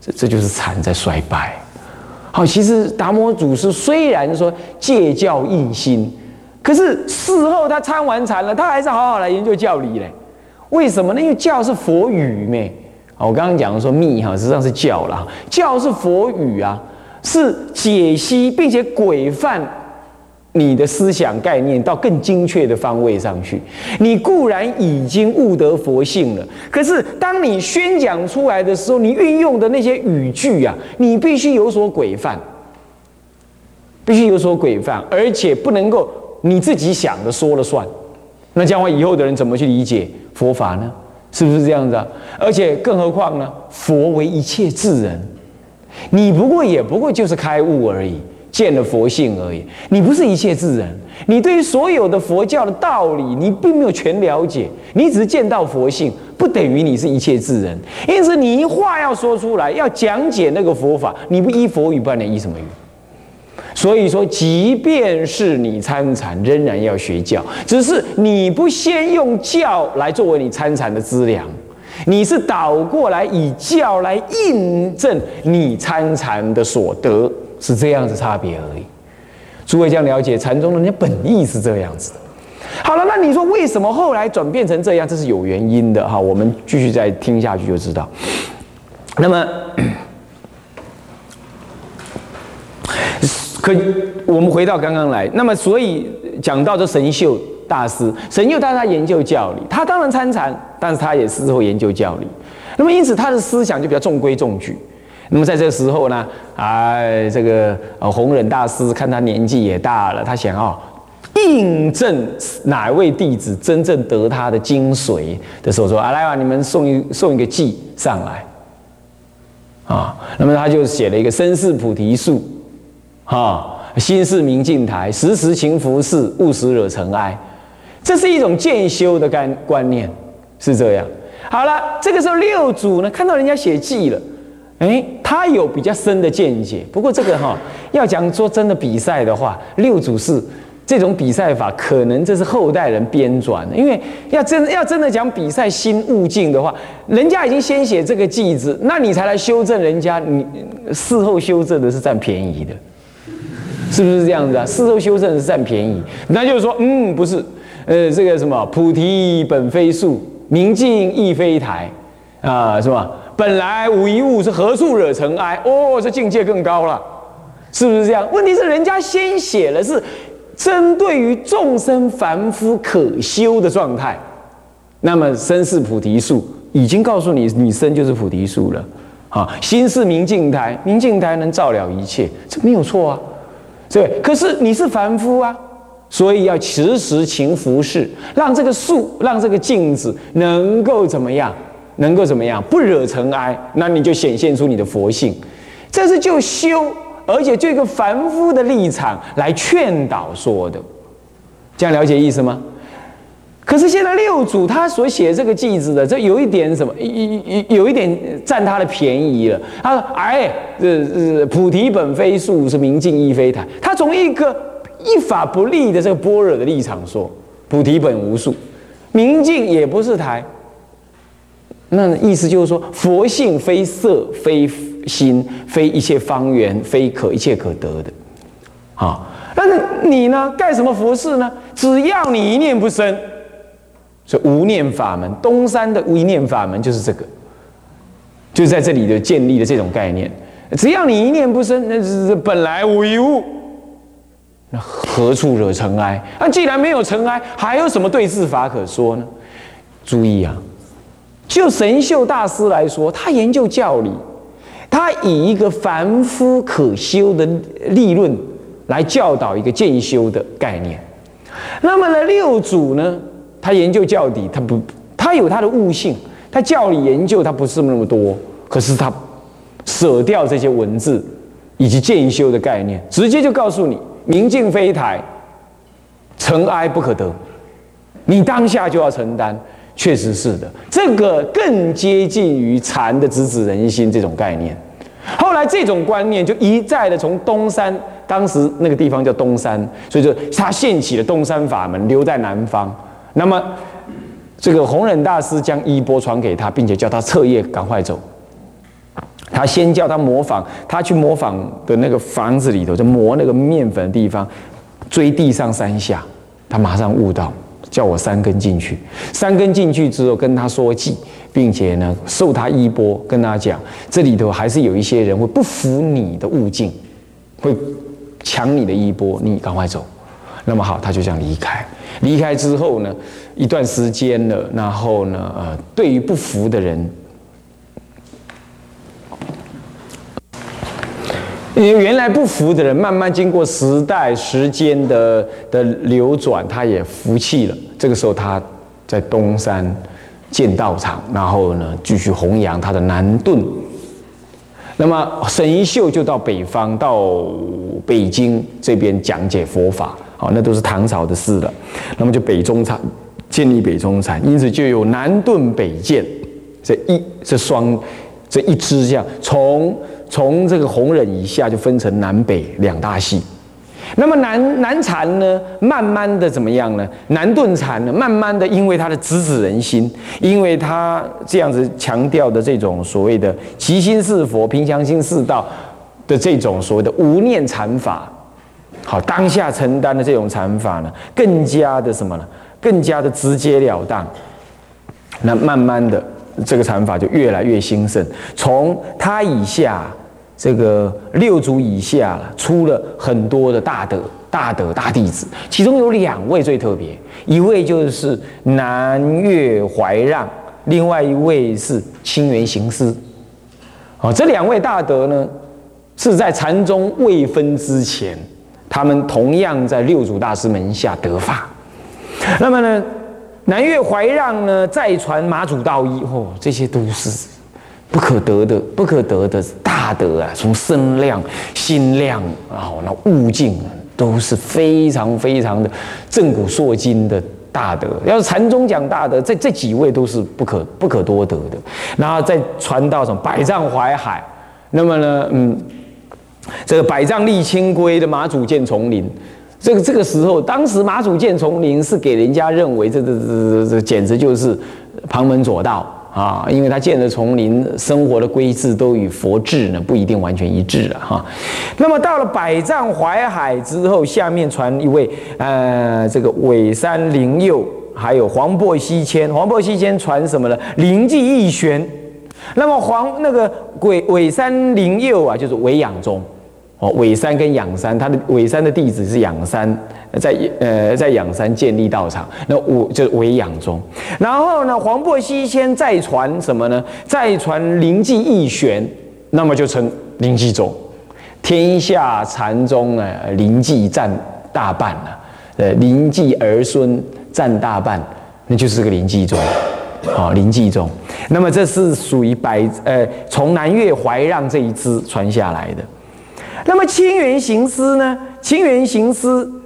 这这就是禅在衰败。好，其实达摩祖师虽然说戒教印心，可是事后他参完禅了，他还是好好来研究教理嘞。为什么呢？因为教是佛语咩？我刚刚讲的说密哈，实际上是教了。教是佛语啊，是解析并且规范你的思想概念到更精确的方位上去。你固然已经悟得佛性了，可是当你宣讲出来的时候，你运用的那些语句啊，你必须有所规范，必须有所规范，而且不能够你自己想的说了算。那将来以后的人怎么去理解佛法呢？是不是这样子啊？而且更何况呢？佛为一切智人，你不过也不过就是开悟而已，见了佛性而已。你不是一切智人，你对于所有的佛教的道理，你并没有全了解，你只是见到佛性，不等于你是一切智人。因此，你一话要说出来，要讲解那个佛法，你不依佛语，不然你依什么语？所以说，即便是你参禅，仍然要学教，只是你不先用教来作为你参禅的资粮，你是倒过来以教来印证你参禅的所得，是这样子差别而已。诸位这样了解禅宗人家本意是这样子。好了，那你说为什么后来转变成这样？这是有原因的哈。我们继续再听下去就知道。那么。可我们回到刚刚来，那么所以讲到这神秀大师，神秀大师他研究教理，他当然参禅，但是他也事后研究教理。那么因此他的思想就比较中规中矩。那么在这时候呢，哎，这个呃弘忍大师看他年纪也大了，他想要印证哪位弟子真正得他的精髓的时候，说啊来吧，你们送一送一个记上来啊。那么他就写了一个身世菩提树。啊，心是明镜台，时时勤拂拭，勿使惹尘埃。这是一种渐修的概观念，是这样。好了，这个时候六祖呢，看到人家写记了，哎，他有比较深的见解。不过这个哈，要讲说真的比赛的话，六祖是这种比赛法，可能这是后代人编撰的。因为要真要真的讲比赛心悟境的话，人家已经先写这个记子，那你才来修正人家，你事后修正的是占便宜的。是不是这样子啊？事后修正是占便宜，那就是说，嗯，不是，呃，这个什么菩提本非树，明镜亦非台，啊，是吧？本来无一物，是何处惹尘埃？哦，这境界更高了，是不是这样？问题是人家先写了是针对于众生凡夫可修的状态，那么身是菩提树，已经告诉你，你身就是菩提树了，啊，心是明镜台，明镜台能照了一切，这没有错啊。对，可是你是凡夫啊，所以要时时勤拂拭，让这个树，让这个镜子能够怎么样？能够怎么样？不惹尘埃，那你就显现出你的佛性。这是就修，而且就一个凡夫的立场来劝导说的，这样了解意思吗？可是现在六祖他所写这个句子的，这有一点什么？有有一点占他的便宜了。他说：“哎，这这菩提本非树，是明镜亦非台。”他从一个一法不立的这个般若的立场说：“菩提本无树，明镜也不是台。”那意思就是说，佛性非色，非心，非一切方圆，非可一切可得的。好，但是你呢？干什么佛事呢？只要你一念不生。所以无念法门，东山的无念法门就是这个，就在这里的建立的这种概念。只要你一念不生，那是本来无一物，那何处惹尘埃？那既然没有尘埃，还有什么对治法可说呢？注意啊，就神秀大师来说，他研究教理，他以一个凡夫可修的立论来教导一个渐修的概念。那么呢，六祖呢？他研究教理，他不，他有他的悟性，他教理研究他不是那么多，可是他舍掉这些文字以及渐修的概念，直接就告诉你：明镜非台，尘埃不可得，你当下就要承担。确实是的，这个更接近于禅的直指人心这种概念。后来这种观念就一再的从东山，当时那个地方叫东山，所以说他现起了东山法门，留在南方。那么，这个弘忍大师将衣钵传给他，并且叫他彻夜赶快走。他先叫他模仿，他去模仿的那个房子里头，就磨那个面粉的地方，追地上三下，他马上悟到，叫我三根进去，三根进去之后跟他说计，并且呢受他衣钵，跟他讲，这里头还是有一些人会不服你的悟境，会抢你的衣钵，你赶快走。那么好，他就这样离开。离开之后呢，一段时间了，然后呢，呃，对于不服的人，原来不服的人，慢慢经过时代时间的的流转，他也服气了。这个时候，他在东山建道场，然后呢，继续弘扬他的南顿。那么沈一秀就到北方，到北京这边讲解佛法。好，那都是唐朝的事了。那么就北中禅建立北中禅，因此就有南顿北渐这一这双这一支这样，从从这个弘忍以下就分成南北两大系。那么南南禅呢，慢慢的怎么样呢？南顿禅呢，慢慢的因为它的直指人心，因为它这样子强调的这种所谓的即心是佛、平常心是道的这种所谓的无念禅法。好，当下承担的这种禅法呢，更加的什么呢？更加的直截了当。那慢慢的，这个禅法就越来越兴盛。从他以下，这个六祖以下了，出了很多的大德、大德、大弟子。其中有两位最特别，一位就是南岳怀让，另外一位是清源行思。哦，这两位大德呢，是在禅宗未分之前。他们同样在六祖大师门下得法，那么呢，南岳怀让呢再传马祖道一哦，这些都是不可得的、不可得的大德啊！从身量、心量啊，那悟境都是非常非常的正骨烁金的大德。要是禅宗讲大德，这这几位都是不可不可多得的。然后再传到什么百丈怀海，那么呢，嗯。这个百丈立清规的马祖建丛林，这个这个时候，当时马祖建丛林是给人家认为这这这这简直就是旁门左道啊，因为他建的丛林生活的规制都与佛制呢不一定完全一致了哈。那么到了百丈怀海之后，下面传一位呃这个尾山灵佑，还有黄檗西迁，黄檗西迁传什么呢？灵寂义玄。那么黄那个鬼尾山灵佑啊，就是韦养宗，哦，尾山跟养山，他的尾山的弟子是养山，在呃在仰山建立道场，那我就是尾养宗。然后呢，黄檗西迁再传什么呢？再传灵寂义玄，那么就成灵寂宗。天下禅宗呢，灵寂占大半了，呃，灵寂儿孙占大半，那就是个灵寂宗。好，灵济宗，那么这是属于百呃，从南岳怀让这一支传下来的。那么清源行思呢？清源行思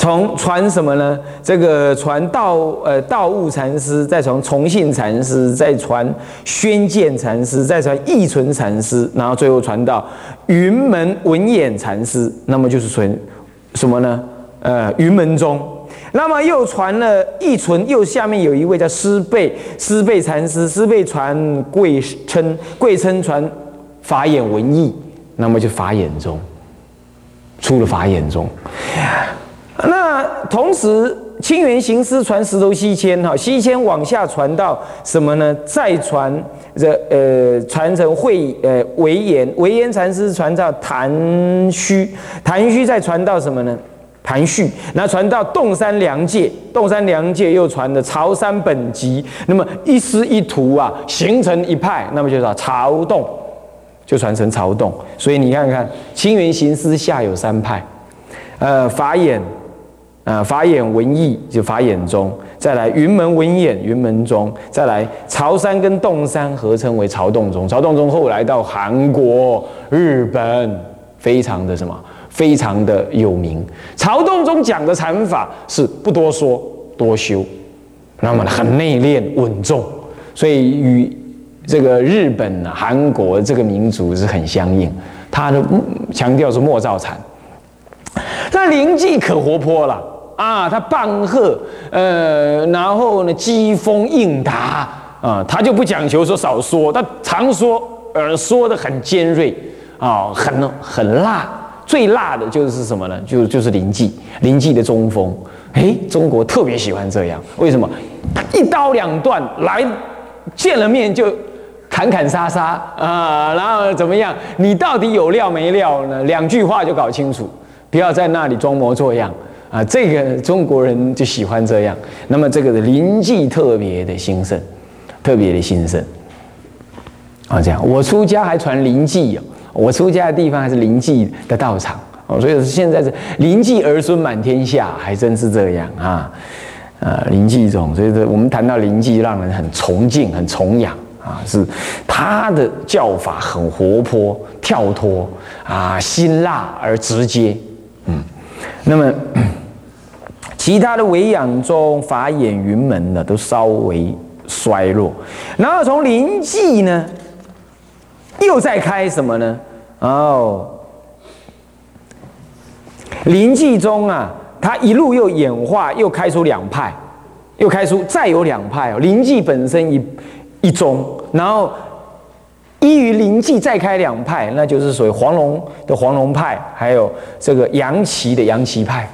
从传什么呢？这个传道呃道悟禅师，再从崇信禅师，再传宣鉴禅师，再传义存禅师，然后最后传到云门文偃禅师，那么就是传什么呢？呃，云门宗。那么又传了一存，又下面有一位叫师贝，师贝禅师，师贝传贵称，贵称传法眼文艺，那么就法眼宗，出了法眼宗。同时清源行思传石头西迁哈，西迁往下传到什么呢？再传这呃传承会呃维严，维严禅师传到谭虚，谭虚再传到什么呢？谭旭，那传到洞山良界，洞山良界又传的潮山本集，那么一师一徒啊，形成一派，那么就叫曹洞，就传成曹洞。所以你看看，清源行思下有三派，呃，法眼，啊，法眼文艺就法眼中，再来云门文偃云门中，再来潮山跟洞山合称为曹洞宗。曹洞宗后来到韩国、日本，非常的什么？非常的有名，曹洞宗讲的禅法是不多说多修，那么很内敛稳重，所以与这个日本、韩国这个民族是很相应。他的强调是莫造禅，他灵寂可活泼了啊，他棒喝，呃，然后呢，机锋应答啊，他就不讲求说少说，他常说呃说的很尖锐啊，很很辣。最辣的就是什么呢？就就是临济，临济的中锋。哎，中国特别喜欢这样，为什么？一刀两断，来见了面就砍砍杀杀啊，然后怎么样？你到底有料没料呢？两句话就搞清楚，不要在那里装模作样啊！这个中国人就喜欢这样。那么这个的临济特别的兴盛，特别的兴盛啊！这样，我出家还传临济哦。我出家的地方还是临济的道场哦，所以现在是临济儿孙满天下，还真是这样啊！呃，临济种，所以说我们谈到临济，让人很崇敬、很崇仰啊，是他的教法很活泼、跳脱啊，辛辣而直接。嗯，那么 其他的维养宗、法眼、云门呢，都稍微衰弱。然后从临济呢？又在开什么呢？哦，临济中啊，它一路又演化，又开出两派，又开出再有两派哦。临济本身一一宗，然后依于临济再开两派，那就是属于黄龙的黄龙派，还有这个杨岐的杨岐派。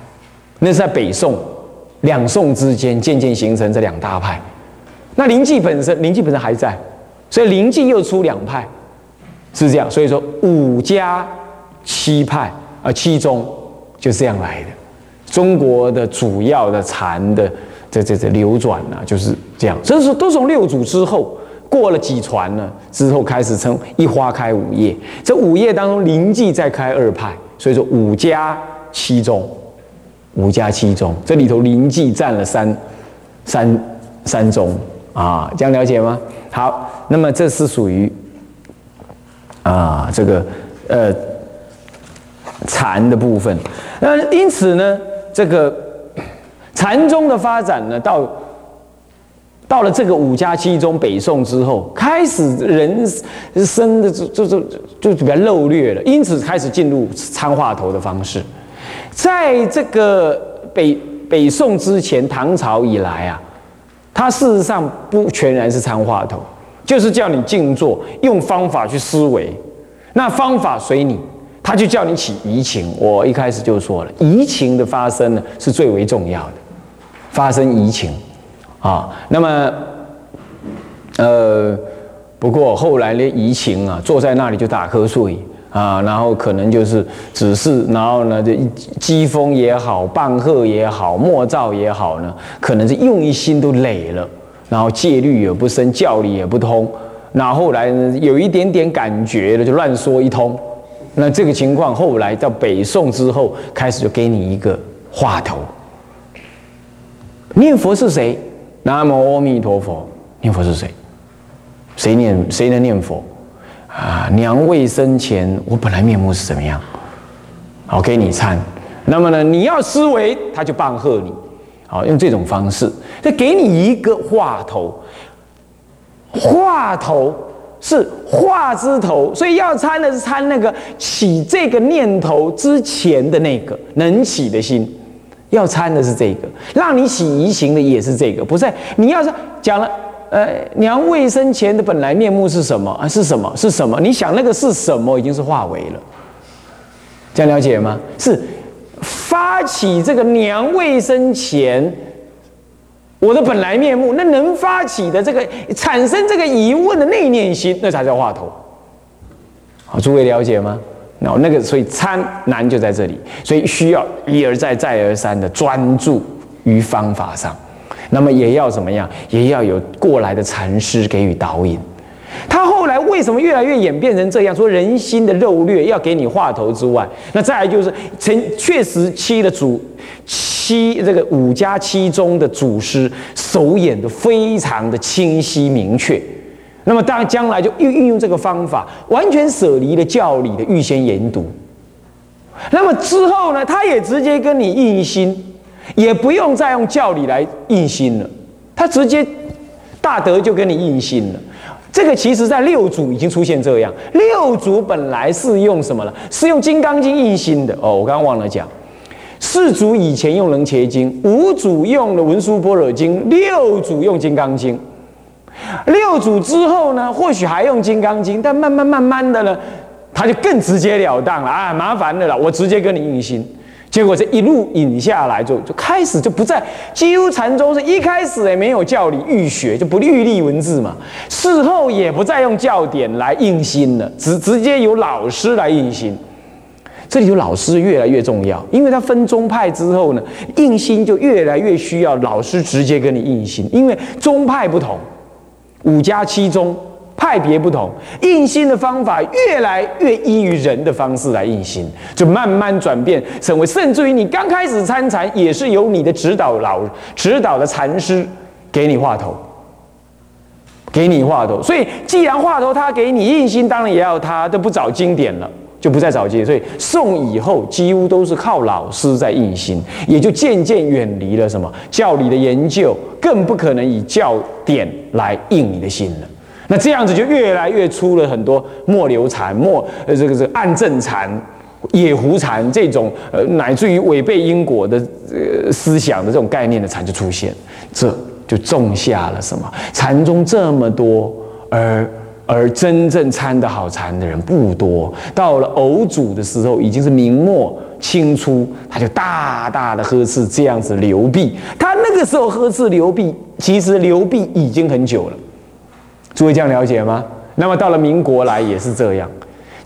那是在北宋两宋之间渐渐形成这两大派。那临济本身，临济本身还在，所以临济又出两派。是这样，所以说五家七派啊，七宗就这样来的。中国的主要的禅的这这这流转呢，就是这样。这是都从六祖之后过了几传呢，之后开始称一花开五叶。这五叶当中，临济再开二派，所以说五家七宗，五家七宗，这里头临济占了三三三宗啊，这样了解吗？好，那么这是属于。啊，这个呃禅的部分，那因此呢，这个禅宗的发展呢，到到了这个五家七宗北宋之后，开始人生的就就就就比较漏略了，因此开始进入参话头的方式。在这个北北宋之前，唐朝以来啊，它事实上不全然是参话头。就是叫你静坐，用方法去思维，那方法随你，他就叫你起移情。我一开始就说了，移情的发生呢是最为重要的，发生移情啊。那么，呃，不过后来连移情啊，坐在那里就打瞌睡啊，然后可能就是只是，然后呢，这机锋也好，半鹤也好，莫照也好呢，可能是用一心都累了。然后戒律也不深，教理也不通，那后来呢，有一点点感觉了，就乱说一通。那这个情况后来到北宋之后，开始就给你一个话头。念佛是谁？南无阿弥陀佛。念佛是谁？谁念？谁能念佛？啊，娘未生前，我本来面目是怎么样？好，给你参。那么呢，你要思维，他就棒喝你。好，用这种方式，再给你一个话头，话头是话之头，所以要参的是参那个起这个念头之前的那个能起的心，要参的是这个，让你起疑情的也是这个，不是？你要是讲了，呃，娘未生前的本来面目是什么啊？是什么？是什么？你想那个是什么？已经是化为了，这样了解吗？是。发起这个娘未生前，我的本来面目，那能发起的这个产生这个疑问的内念心，那才叫话头。好，诸位了解吗？那那个所以参难就在这里，所以需要一而再再而三的专注于方法上，那么也要怎么样？也要有过来的禅师给予导引。他后来为什么越来越演变成这样？说人心的肉略要给你话头之外，那再来就是曾确实七的主七这个五家七中的祖师手演的非常的清晰明确。那么当将来就运运用这个方法，完全舍离了教理的预先研读。那么之后呢，他也直接跟你印心，也不用再用教理来印心了，他直接大德就跟你印心了。这个其实在六祖已经出现这样。六祖本来是用什么呢？是用《金刚经》印心的哦。我刚刚忘了讲，四祖以前用《楞伽经》，五祖用了《文殊般若经》，六祖用《金刚经》。六祖之后呢，或许还用《金刚经》，但慢慢慢慢的呢，他就更直截了当了啊，麻烦的了，我直接跟你印心。结果这一路引下来，就就开始就不在，几乎禅宗是一开始也没有教理预学，就不预立文字嘛。事后也不再用教典来印心了，直直接由老师来印心。这里有老师越来越重要，因为他分宗派之后呢，印心就越来越需要老师直接跟你印心，因为宗派不同，五家七宗。派别不同，印心的方法越来越依于人的方式来印心，就慢慢转变成为，甚至于你刚开始参禅也是由你的指导老指导的禅师给你画头，给你画头。所以既然画头他给你印心，当然也要他都不找经典了，就不再找经。所以宋以后几乎都是靠老师在印心，也就渐渐远离了什么教理的研究，更不可能以教典来印你的心了。那这样子就越来越出了很多末流禅、末呃这个这个暗正禅、野狐禅这种呃乃至于违背因果的呃思想的这种概念的禅就出现，这就种下了什么？禅宗这么多，而而真正参的好禅的人不多。到了偶祖的时候，已经是明末清初，他就大大的呵斥这样子流弊。他那个时候呵斥流弊，其实流弊已经很久了。诸位这样了解吗？那么到了民国来也是这样。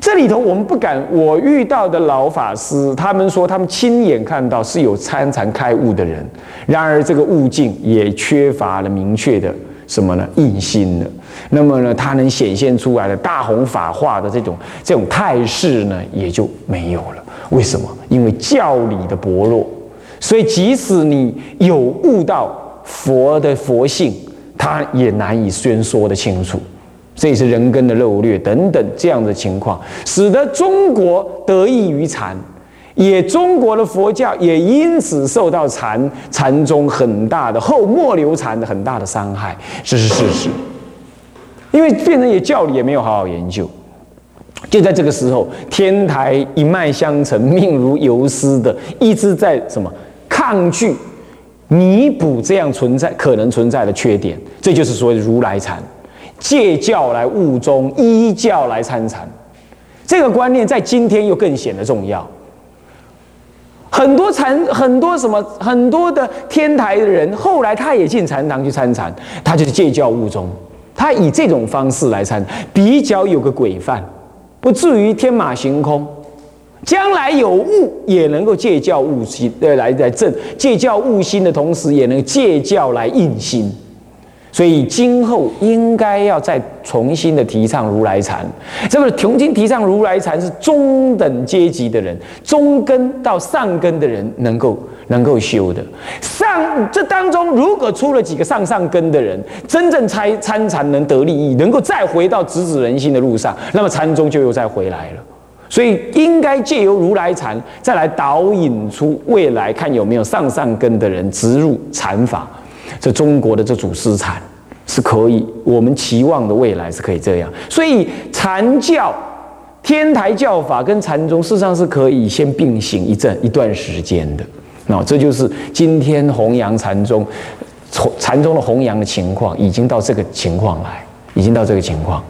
这里头我们不敢，我遇到的老法师，他们说他们亲眼看到是有参禅开悟的人，然而这个悟境也缺乏了明确的什么呢？印心了。那么呢，它能显现出来的大弘法化的这种这种态势呢，也就没有了。为什么？因为教理的薄弱，所以即使你有悟到佛的佛性。它也难以宣说的清楚，这也是人根的漏略等等这样的情况，使得中国得益于禅，也中国的佛教也因此受到禅禅宗很大的后末流禅的很大的伤害，这是事实。因为变成也教理也没有好好研究，就在这个时候，天台一脉相承，命如游丝的，一直在什么抗拒。弥补这样存在可能存在的缺点，这就是所谓如来禅，借教来悟中，依教来参禅。这个观念在今天又更显得重要。很多禅，很多什么，很多的天台的人，后来他也进禅堂去参禅，他就是借教悟中，他以这种方式来参，比较有个规范，不至于天马行空。将来有悟，也能够借教悟心，对，来来证借教悟心的同时，也能借教来印心。所以今后应该要再重新的提倡如来禅。这么重新提倡如来禅，是中等阶级的人，中根到上根的人能够能够修的。上这当中，如果出了几个上上根的人，真正参参禅能得利益，能够再回到直指人心的路上，那么禅宗就又再回来了。所以应该借由如来禅，再来导引出未来，看有没有上上根的人植入禅法。这中国的这祖师禅是可以，我们期望的未来是可以这样。所以禅教、天台教法跟禅宗事实上是可以先并行一阵一段时间的。那这就是今天弘扬禅宗，从禅宗的弘扬的情况，已经到这个情况来，已经到这个情况。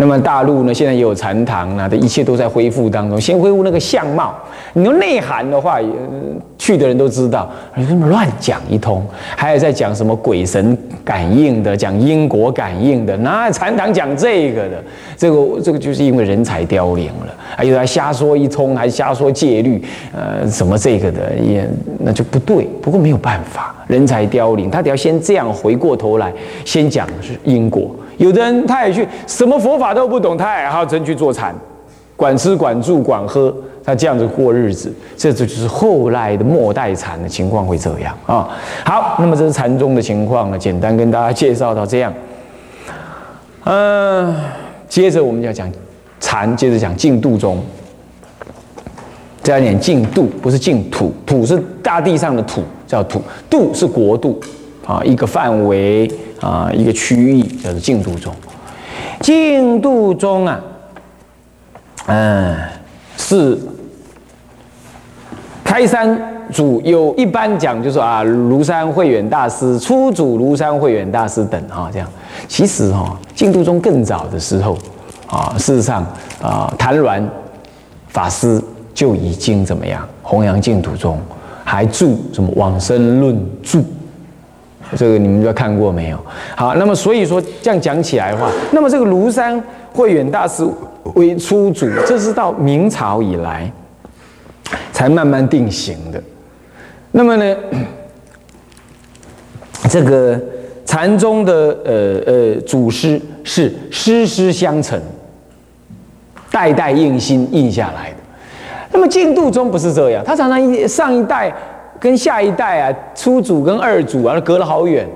那么大陆呢，现在也有禅堂啊，的一切都在恢复当中。先恢复那个相貌，你说内涵的话，去的人都知道，你这么乱讲一通，还有在讲什么鬼神感应的，讲因果感应的，哪禅堂讲这个的？这个这个就是因为人才凋零了，还有他瞎说一通，还瞎说戒律，呃，什么这个的也那就不对。不过没有办法，人才凋零，他得要先这样回过头来，先讲是因果。有的人他也去什么佛法都不懂，他也好真去做禅，管吃管住管喝，他这样子过日子，这这就是后来的末代禅的情况会这样啊。好，那么这是禅宗的情况呢，简单跟大家介绍到这样。嗯，接着我们要讲禅，接着讲净土宗。加一点净度，不是净土，土是大地上的土，叫土；度是国度啊，一个范围。啊，一个区域叫做净度宗。净度宗啊，嗯，是开山祖有一般讲，就说啊，庐山慧远大师、初祖庐山慧远大师等哈，这样。其实哈，净度宗更早的时候啊，事实上啊，谭鸾法师就已经怎么样弘扬净土宗，还著什么往生论著，这个你们都看过没有？好，那么所以说这样讲起来的话，那么这个庐山慧远大师为初祖，这是到明朝以来才慢慢定型的。那么呢，这个禅宗的呃呃祖师是师师相承，代代印心印下来的。那么净土宗不是这样，他常常一上一代跟下一代啊，初祖跟二祖啊，隔了好远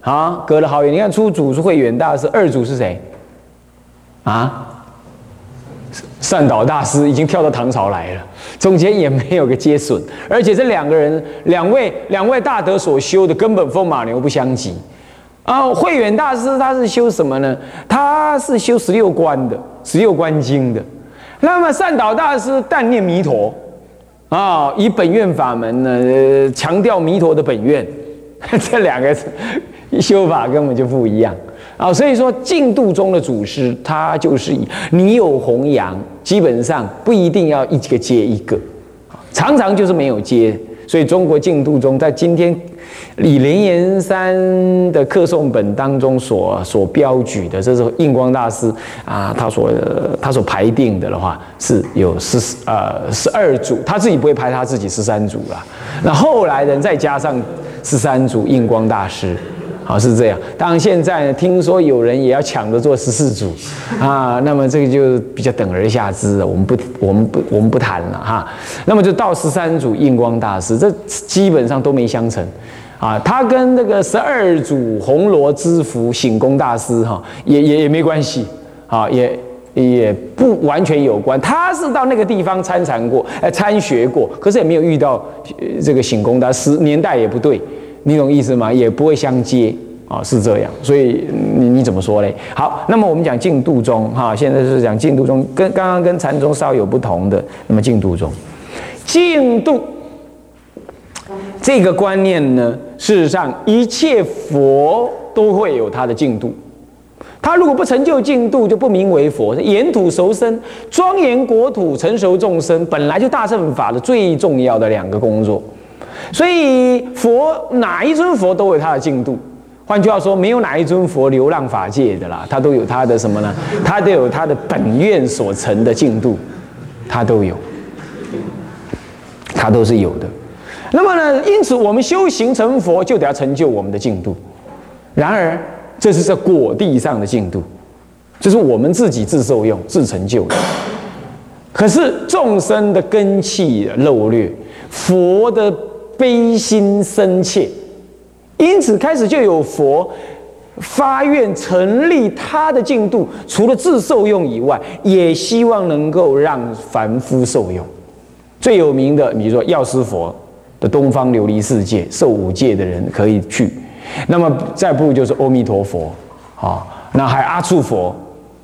啊，隔了好远。你看初祖是慧远大师，二祖是谁？啊？善导大师已经跳到唐朝来了，中间也没有个接损，而且这两个人，两位两位大德所修的根本风马牛不相及。啊，慧远大师他是修什么呢？他是修十六观的，十六观经的。那么善导大师但念弥陀，啊，以本愿法门呢，强调弥陀的本愿，这两个修法根本就不一样。啊，所以说净土中的祖师，他就是以你有弘扬，基本上不一定要一个接一个，常常就是没有接。所以中国净土中，在今天李莲岩山的刻诵本当中所所标举的，这是印光大师啊，他所他所排定的的话，是有十呃十二组，他自己不会排他自己十三组了。那后来人再加上十三组印光大师。好是这样，当然现在呢，听说有人也要抢着做十四组，啊，那么这个就比较等而下之，我们不，我们不，我们不谈了哈。那么就到十三组印光大师，这基本上都没相成，啊，他跟那个十二组红罗之福醒功大师哈，也也也没关系，啊，也也不完全有关。他是到那个地方参禅过，哎，参学过，可是也没有遇到这个醒功大师，年代也不对。你懂意思吗？也不会相接啊，是这样。所以你你怎么说嘞？好，那么我们讲净土宗哈，现在是讲净土宗，跟刚刚跟禅宗稍有不同的。那么净土宗，净土这个观念呢，事实上一切佛都会有他的净度。他如果不成就净度，就不名为佛。沿土熟身，庄严国土，成熟众生，本来就大乘法的最重要的两个工作。所以佛哪一尊佛都有他的净度，换句话说，没有哪一尊佛流浪法界的啦，他都有他的什么呢？他都有他的本愿所成的净度，他都有，他都是有的。那么呢，因此我们修行成佛，就得要成就我们的净度。然而，这是在果地上的净度，就是我们自己自受用、自成就的。可是众生的根气漏略，佛的。悲心深切，因此开始就有佛发愿成立他的净度，除了自受用以外，也希望能够让凡夫受用。最有名的，比如说药师佛东方琉璃世界，受五戒的人可以去。那么再不就是阿弥陀佛，好，那还阿处佛，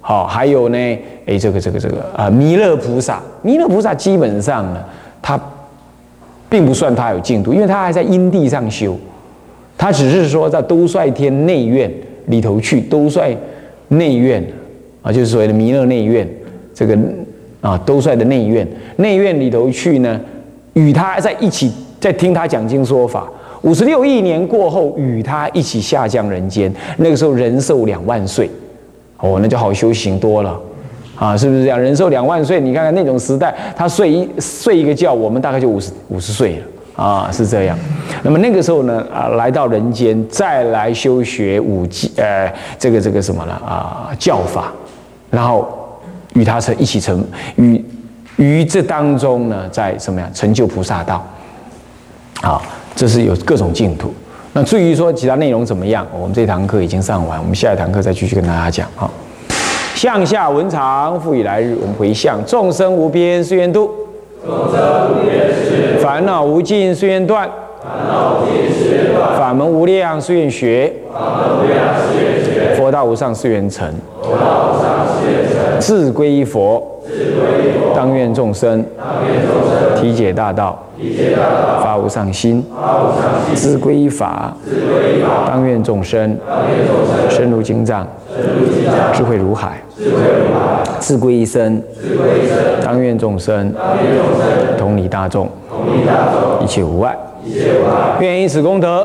好，还有呢，哎，这个这个这个啊，弥勒菩萨，弥勒菩萨基本上呢，他。并不算他有净土，因为他还在因地上修，他只是说在兜率天内院里头去，兜率内院啊，就是所谓的弥勒内院，这个啊兜率的内院，内院里头去呢，与他在一起在听他讲经说法。五十六亿年过后，与他一起下降人间，那个时候人寿两万岁，哦，那就好修行多了。啊，是不是这样？人寿两万岁，你看看那种时代，他睡一睡一个觉，我们大概就五十五十岁了啊，是这样。那么那个时候呢，啊，来到人间，再来修学五戒，呃，这个这个什么呢？啊，教法，然后与他成一起成，与于这当中呢，在什么呀？成就菩萨道。好，这是有各种净土。那至于说其他内容怎么样，我们这堂课已经上完，我们下一堂课再继续跟大家讲哈。向下文长，复以来日。我们回向：众生无边誓愿度，众生无边誓烦恼无尽誓愿断，烦恼无尽誓愿断；法门无量誓愿学，法门无量誓愿学；佛道无上誓愿成，佛道无上誓自归佛，当愿众生体解大道，发无上心；自归法，当愿众生深入经藏，智慧如海；自归一生，当愿众生同理大众，一切无碍。愿以此功德，